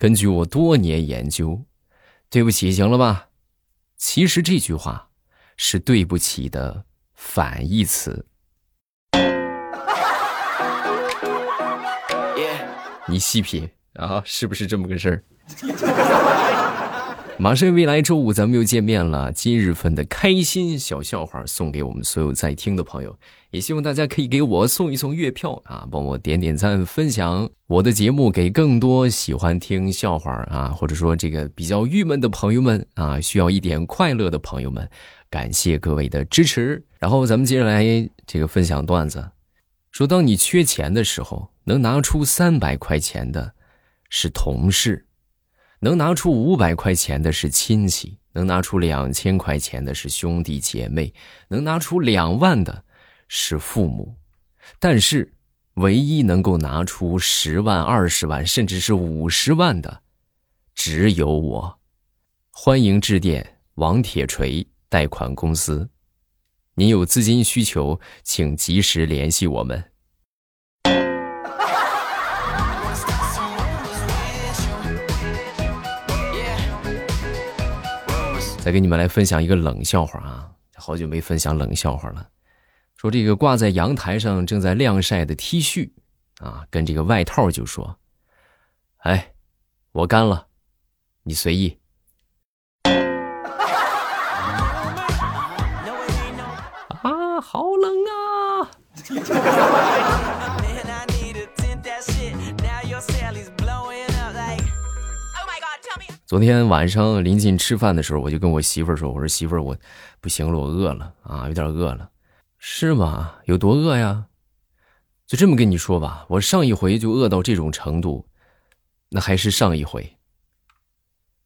根据我多年研究，对不起，行了吧？其实这句话是对不起的反义词。你细品啊，是不是这么个事儿？马上未来周五咱们又见面了，今日份的开心小笑话送给我们所有在听的朋友，也希望大家可以给我送一送月票啊，帮我点点赞，分享我的节目给更多喜欢听笑话啊，或者说这个比较郁闷的朋友们啊，需要一点快乐的朋友们，感谢各位的支持。然后咱们接着来这个分享段子，说当你缺钱的时候，能拿出三百块钱的是同事。能拿出五百块钱的是亲戚，能拿出两千块钱的是兄弟姐妹，能拿出两万的是父母，但是唯一能够拿出十万、二十万，甚至是五十万的，只有我。欢迎致电王铁锤贷款公司，您有资金需求，请及时联系我们。再给你们来分享一个冷笑话啊！好久没分享冷笑话了。说这个挂在阳台上正在晾晒的 T 恤啊，跟这个外套就说：“哎，我干了，你随意。”啊，好冷啊！昨天晚上临近吃饭的时候，我就跟我媳妇儿说：“我说媳妇儿，我不行了，我饿了啊，有点饿了，是吗？有多饿呀？就这么跟你说吧，我上一回就饿到这种程度，那还是上一回。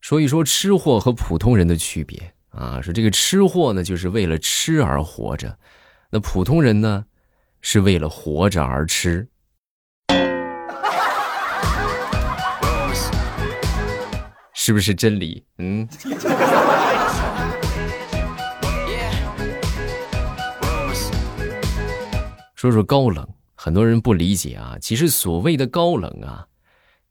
说一说吃货和普通人的区别啊，说这个吃货呢，就是为了吃而活着，那普通人呢，是为了活着而吃。”是不是真理？嗯。说说高冷，很多人不理解啊。其实所谓的高冷啊，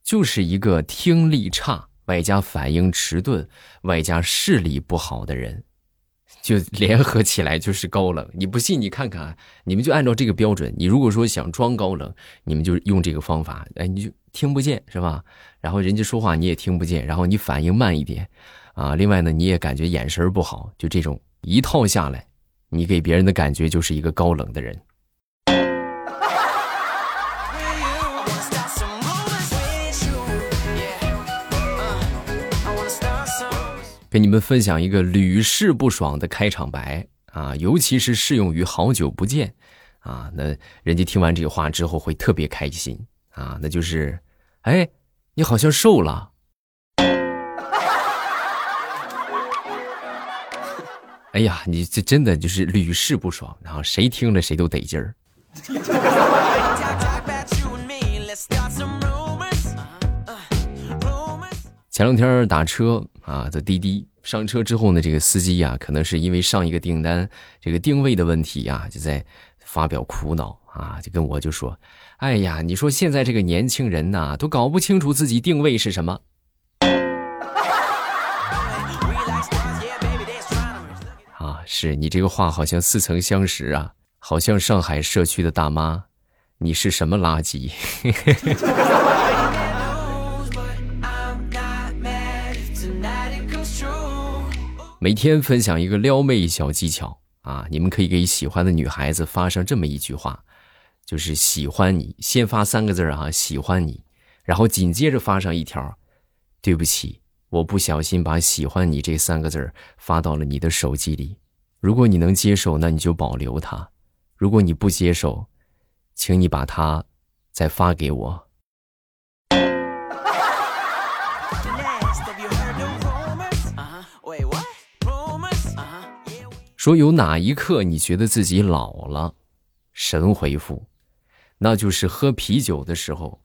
就是一个听力差，外加反应迟钝，外加视力不好的人，就联合起来就是高冷。你不信，你看看，你们就按照这个标准。你如果说想装高冷，你们就用这个方法，哎，你就。听不见是吧？然后人家说话你也听不见，然后你反应慢一点，啊，另外呢你也感觉眼神不好，就这种一套下来，你给别人的感觉就是一个高冷的人。给你们分享一个屡试不爽的开场白啊，尤其是适用于好久不见，啊，那人家听完这个话之后会特别开心。啊，那就是，哎，你好像瘦了。哎呀，你这真的就是屡试不爽，然后谁听了谁都得劲儿。前两天打车啊，坐滴滴上车之后呢，这个司机呀，可能是因为上一个订单这个定位的问题呀，就在发表苦恼啊，就跟我就说。哎呀，你说现在这个年轻人呐，都搞不清楚自己定位是什么。啊，是你这个话好像似曾相识啊，好像上海社区的大妈，你是什么垃圾？每天分享一个撩妹小技巧啊，你们可以给喜欢的女孩子发上这么一句话。就是喜欢你，先发三个字啊，喜欢你，然后紧接着发上一条，对不起，我不小心把喜欢你这三个字发到了你的手机里。如果你能接受，那你就保留它；如果你不接受，请你把它再发给我。说有哪一刻你觉得自己老了？神回复。那就是喝啤酒的时候，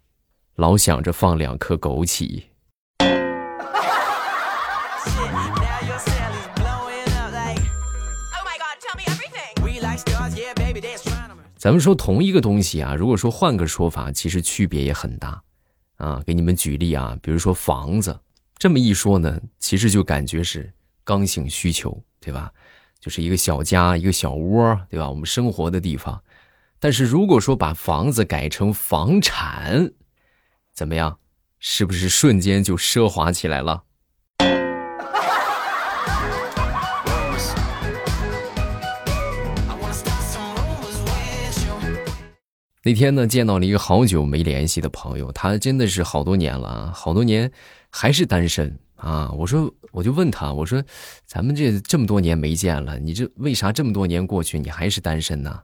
老想着放两颗枸杞。咱们说同一个东西啊，如果说换个说法，其实区别也很大啊，给你们举例啊，比如说房子，这么一说呢，其实就感觉是刚性需求，对吧？就是一个小家，一个小窝，对吧？我们生活的地方。但是如果说把房子改成房产，怎么样？是不是瞬间就奢华起来了？那天呢，见到了一个好久没联系的朋友，他真的是好多年了，好多年还是单身啊。我说，我就问他，我说，咱们这这么多年没见了，你这为啥这么多年过去你还是单身呢？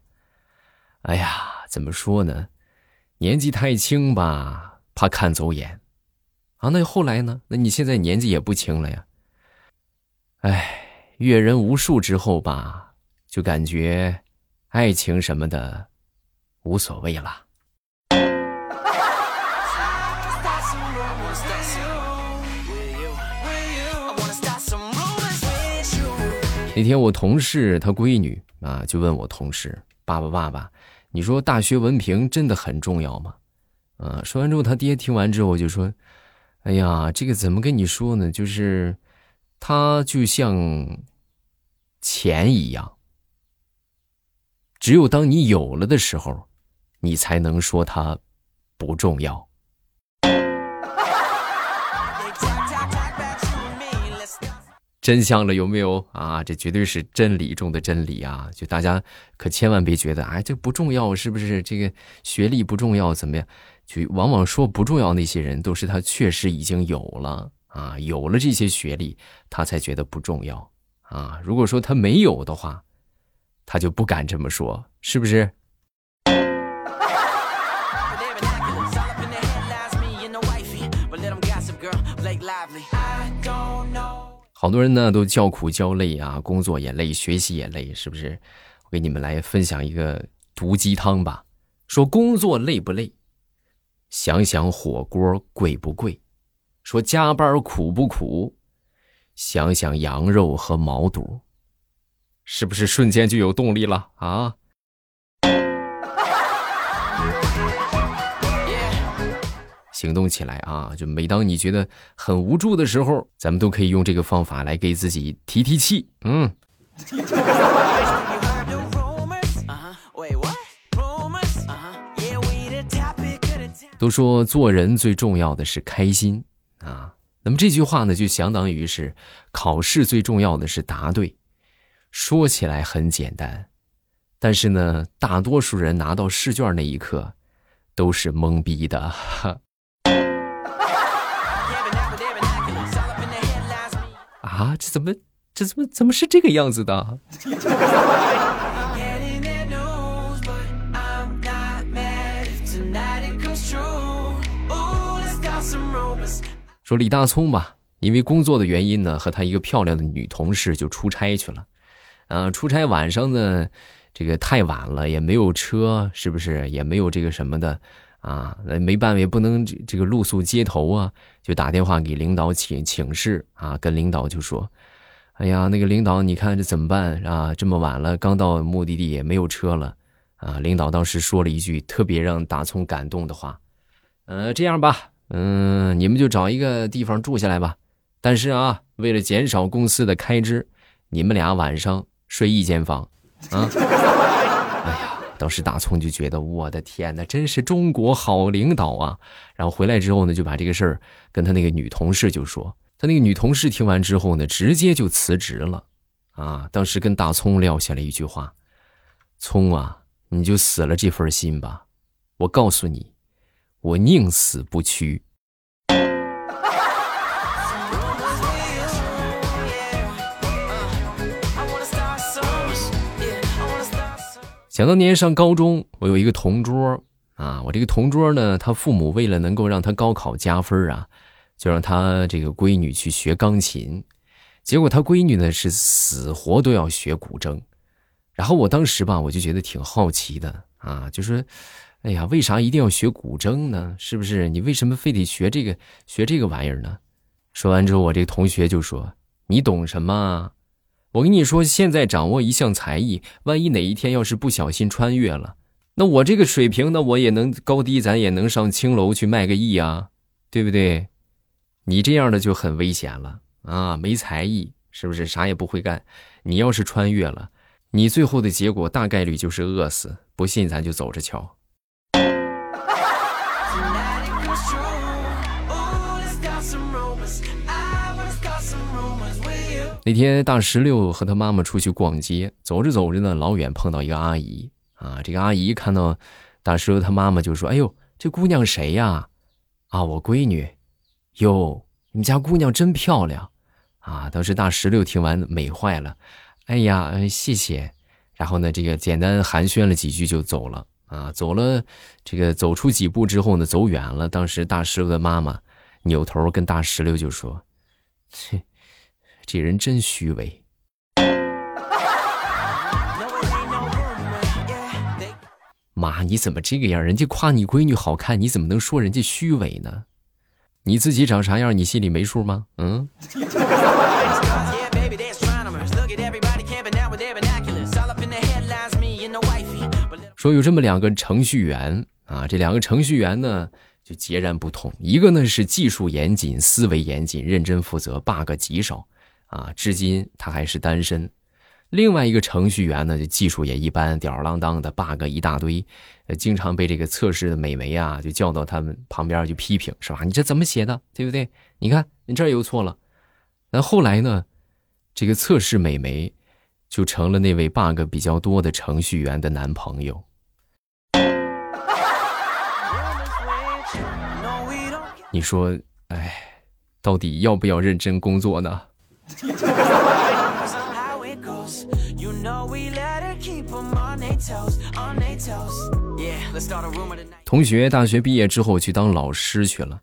哎呀，怎么说呢？年纪太轻吧，怕看走眼啊。那后来呢？那你现在年纪也不轻了呀。哎，阅人无数之后吧，就感觉爱情什么的。无所谓了。那天我同事他闺女啊，就问我同事：“爸爸，爸爸，你说大学文凭真的很重要吗？”啊，说完之后，他爹听完之后就说：“哎呀，这个怎么跟你说呢？就是，它就像钱一样，只有当你有了的时候。”你才能说它不重要。真相了有没有啊？这绝对是真理中的真理啊！就大家可千万别觉得哎，这不重要，是不是？这个学历不重要，怎么样？就往往说不重要那些人，都是他确实已经有了啊，有了这些学历，他才觉得不重要啊。如果说他没有的话，他就不敢这么说，是不是？好多人呢都叫苦叫累啊，工作也累，学习也累，是不是？我给你们来分享一个毒鸡汤吧。说工作累不累？想想火锅贵不贵？说加班苦不苦？想想羊肉和毛肚，是不是瞬间就有动力了啊？行动起来啊！就每当你觉得很无助的时候，咱们都可以用这个方法来给自己提提气。嗯。都说做人最重要的是开心啊，那么这句话呢，就相当于是考试最重要的是答对。说起来很简单，但是呢，大多数人拿到试卷那一刻，都是懵逼的。啊，这怎么，这怎么怎么是这个样子的？说李大聪吧，因为工作的原因呢，和他一个漂亮的女同事就出差去了。嗯，出差晚上呢，这个太晚了，也没有车，是不是？也没有这个什么的。啊，那没办法，也不能这个露宿街头啊，就打电话给领导请请示啊，跟领导就说：“哎呀，那个领导，你看这怎么办啊？这么晚了，刚到目的地也没有车了啊。”领导当时说了一句特别让大葱感动的话：“呃，这样吧，嗯，你们就找一个地方住下来吧。但是啊，为了减少公司的开支，你们俩晚上睡一间房啊。”当时大葱就觉得我的天哪，真是中国好领导啊！然后回来之后呢，就把这个事儿跟他那个女同事就说。他那个女同事听完之后呢，直接就辞职了。啊，当时跟大葱撂下了一句话：“葱啊，你就死了这份心吧！我告诉你，我宁死不屈。”想当年上高中，我有一个同桌啊，我这个同桌呢，他父母为了能够让他高考加分啊，就让他这个闺女去学钢琴。结果他闺女呢是死活都要学古筝。然后我当时吧，我就觉得挺好奇的啊，就说：“哎呀，为啥一定要学古筝呢？是不是？你为什么非得学这个学这个玩意儿呢？”说完之后，我这个同学就说：“你懂什么？”我跟你说，现在掌握一项才艺，万一哪一天要是不小心穿越了，那我这个水平，那我也能高低，咱也能上青楼去卖个艺啊，对不对？你这样的就很危险了啊！没才艺，是不是啥也不会干？你要是穿越了，你最后的结果大概率就是饿死。不信，咱就走着瞧。那天大石榴和他妈妈出去逛街，走着走着呢，老远碰到一个阿姨啊。这个阿姨看到大石榴他妈妈就说：“哎呦，这姑娘谁呀？啊，我闺女。哟，你们家姑娘真漂亮啊！”当时大石榴听完美坏了，哎呀，谢谢。然后呢，这个简单寒暄了几句就走了啊。走了，这个走出几步之后呢，走远了。当时大石榴的妈妈扭头跟大石榴就说：“切。”这人真虚伪，妈，你怎么这个样？人家夸你闺女好看，你怎么能说人家虚伪呢？你自己长啥样，你心里没数吗？嗯。说有这么两个程序员啊，这两个程序员呢就截然不同，一个呢是技术严谨、思维严谨、认真负责，bug 极少。啊，至今他还是单身。另外一个程序员呢，就技术也一般，吊儿郎当的 bug 一大堆，呃，经常被这个测试的美眉啊，就叫到他们旁边去批评，是吧？你这怎么写的，对不对？你看你这又错了。那后来呢，这个测试美眉就成了那位 bug 比较多的程序员的男朋友。你说，哎，到底要不要认真工作呢？同学大学毕业之后去当老师去了，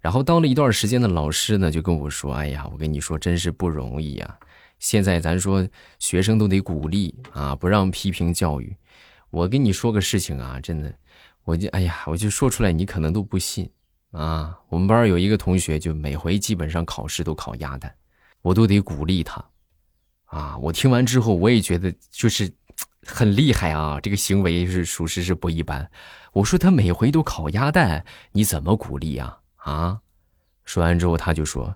然后当了一段时间的老师呢，就跟我说：“哎呀，我跟你说，真是不容易呀！现在咱说学生都得鼓励啊，不让批评教育。我跟你说个事情啊，真的，我就哎呀，我就说出来，你可能都不信啊。我们班有一个同学，就每回基本上考试都考鸭蛋。”我都得鼓励他，啊！我听完之后，我也觉得就是很厉害啊，这个行为是属实是不一般。我说他每回都烤鸭蛋，你怎么鼓励啊？啊！说完之后，他就说：“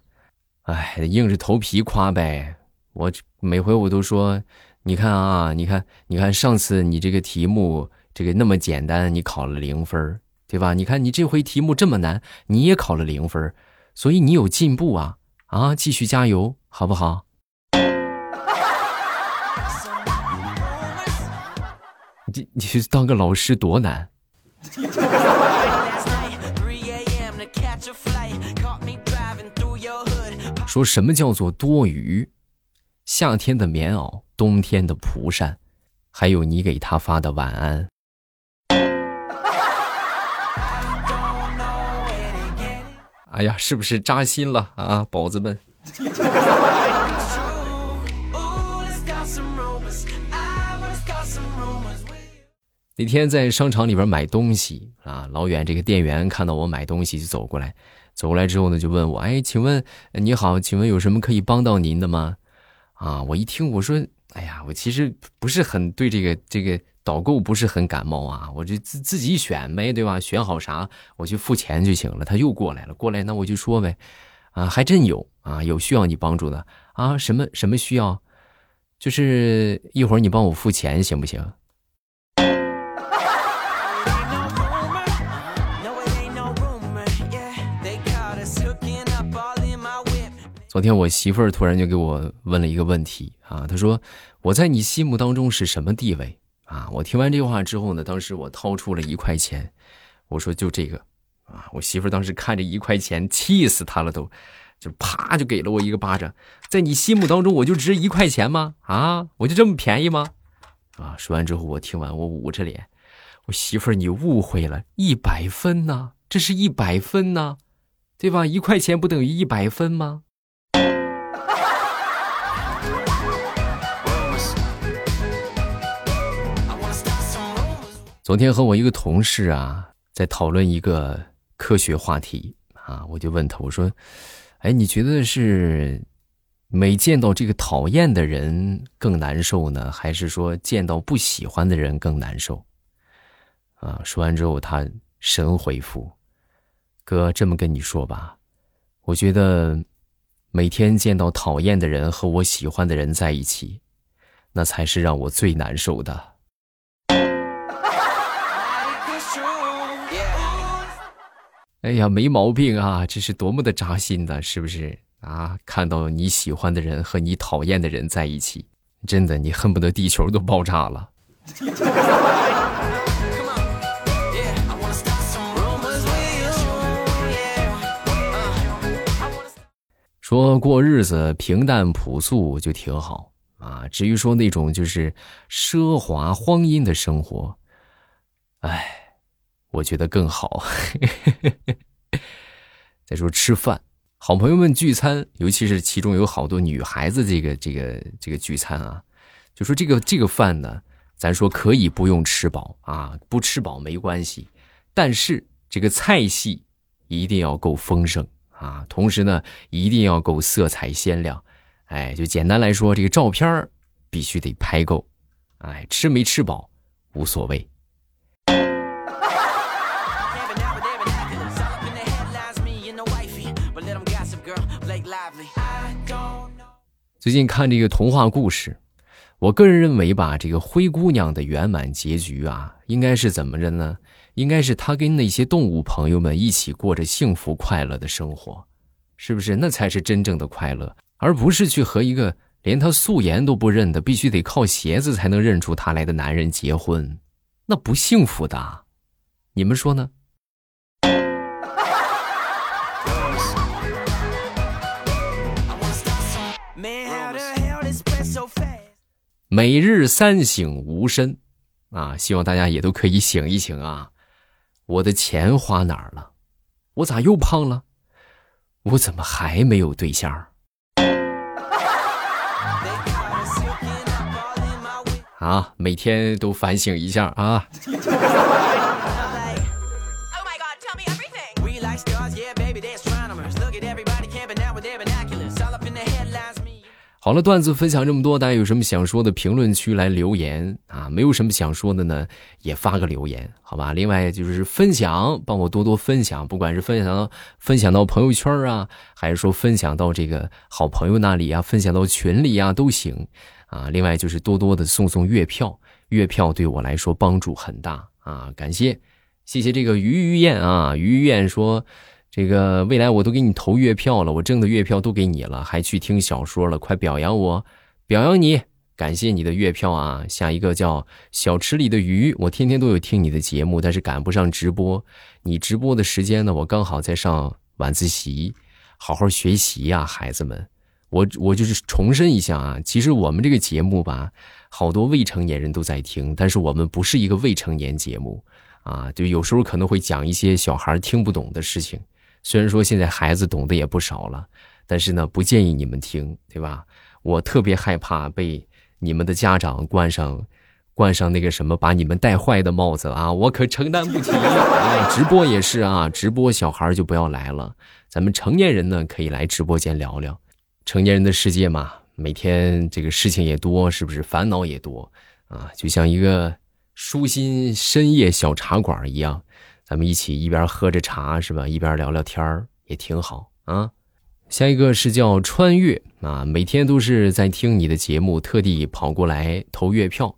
哎，硬着头皮夸呗。”我每回我都说：“你看啊，你看，你看，上次你这个题目这个那么简单，你考了零分，对吧？你看你这回题目这么难，你也考了零分，所以你有进步啊。”啊，继续加油，好不好？你你去当个老师多难？说什么叫做多余？夏天的棉袄，冬天的蒲扇，还有你给他发的晚安。哎呀，是不是扎心了啊，宝子们？那天在商场里边买东西啊，老远这个店员看到我买东西就走过来，走过来之后呢，就问我：“哎，请问你好，请问有什么可以帮到您的吗？”啊，我一听我说：“哎呀，我其实不是很对这个这个。”导购不是很感冒啊，我就自自己选呗，对吧？选好啥我去付钱就行了。他又过来了，过来那我就说呗，啊，还真有啊，有需要你帮助的啊，什么什么需要？就是一会儿你帮我付钱行不行？昨天我媳妇儿突然就给我问了一个问题啊，她说我在你心目当中是什么地位？啊！我听完这话之后呢，当时我掏出了一块钱，我说就这个，啊！我媳妇儿当时看着一块钱，气死她了，都，就啪就给了我一个巴掌。在你心目当中，我就值一块钱吗？啊！我就这么便宜吗？啊！说完之后，我听完，我捂着脸，我媳妇儿，你误会了，一百分呢，这是一百分呢，对吧？一块钱不等于一百分吗？昨天和我一个同事啊，在讨论一个科学话题啊，我就问他，我说：“哎，你觉得是每见到这个讨厌的人更难受呢，还是说见到不喜欢的人更难受？”啊，说完之后他神回复：“哥这么跟你说吧，我觉得每天见到讨厌的人和我喜欢的人在一起，那才是让我最难受的。哎呀，没毛病啊，这是多么的扎心的，是不是啊？看到你喜欢的人和你讨厌的人在一起，真的你恨不得地球都爆炸了。说过日子平淡朴素就挺好啊。至于说那种就是奢华荒淫的生活，哎，我觉得更好。再说吃饭，好朋友们聚餐，尤其是其中有好多女孩子，这个这个这个聚餐啊，就说这个这个饭呢，咱说可以不用吃饱啊，不吃饱没关系，但是这个菜系一定要够丰盛。啊，同时呢，一定要够色彩鲜亮，哎，就简单来说，这个照片必须得拍够，哎，吃没吃饱无所谓。最近看这个童话故事，我个人认为吧，这个灰姑娘的圆满结局啊，应该是怎么着呢？应该是她跟那些动物朋友们一起过着幸福快乐的生活，是不是？那才是真正的快乐，而不是去和一个连她素颜都不认的，必须得靠鞋子才能认出她来的男人结婚，那不幸福的。你们说呢？每日三省吾身，啊，希望大家也都可以醒一醒啊。我的钱花哪儿了？我咋又胖了？我怎么还没有对象？啊，每天都反省一下啊。好了，段子分享这么多，大家有什么想说的，评论区来留言啊！没有什么想说的呢，也发个留言，好吧？另外就是分享，帮我多多分享，不管是分享到分享到朋友圈啊，还是说分享到这个好朋友那里啊，分享到群里啊，都行啊。另外就是多多的送送月票，月票对我来说帮助很大啊！感谢，谢谢这个于于燕啊，于于燕说。这个未来我都给你投月票了，我挣的月票都给你了，还去听小说了，快表扬我，表扬你，感谢你的月票啊！下一个叫小池里的鱼，我天天都有听你的节目，但是赶不上直播，你直播的时间呢，我刚好在上晚自习，好好学习呀，孩子们，我我就是重申一下啊，其实我们这个节目吧，好多未成年人都在听，但是我们不是一个未成年节目啊，就有时候可能会讲一些小孩听不懂的事情。虽然说现在孩子懂得也不少了，但是呢，不建议你们听，对吧？我特别害怕被你们的家长冠上冠上那个什么把你们带坏的帽子啊！我可承担不起。直播也是啊，直播小孩就不要来了，咱们成年人呢可以来直播间聊聊。成年人的世界嘛，每天这个事情也多，是不是？烦恼也多啊，就像一个舒心深夜小茶馆一样。咱们一起一边喝着茶是吧，一边聊聊天也挺好啊。下一个是叫穿越啊，每天都是在听你的节目，特地跑过来投月票，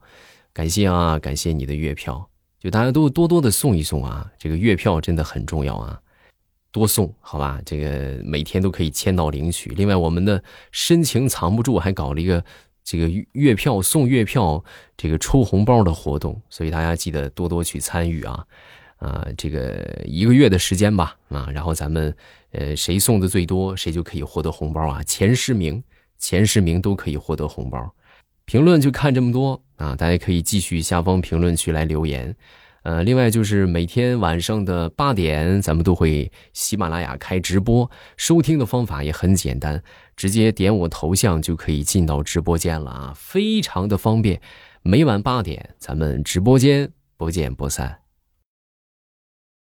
感谢啊，感谢你的月票，就大家都多多的送一送啊，这个月票真的很重要啊，多送好吧，这个每天都可以签到领取。另外，我们的深情藏不住还搞了一个这个月票送月票这个抽红包的活动，所以大家记得多多去参与啊。啊，这个一个月的时间吧，啊，然后咱们，呃，谁送的最多，谁就可以获得红包啊，前十名，前十名都可以获得红包。评论就看这么多啊，大家可以继续下方评论区来留言。呃，另外就是每天晚上的八点，咱们都会喜马拉雅开直播，收听的方法也很简单，直接点我头像就可以进到直播间了啊，非常的方便。每晚八点，咱们直播间不见不散。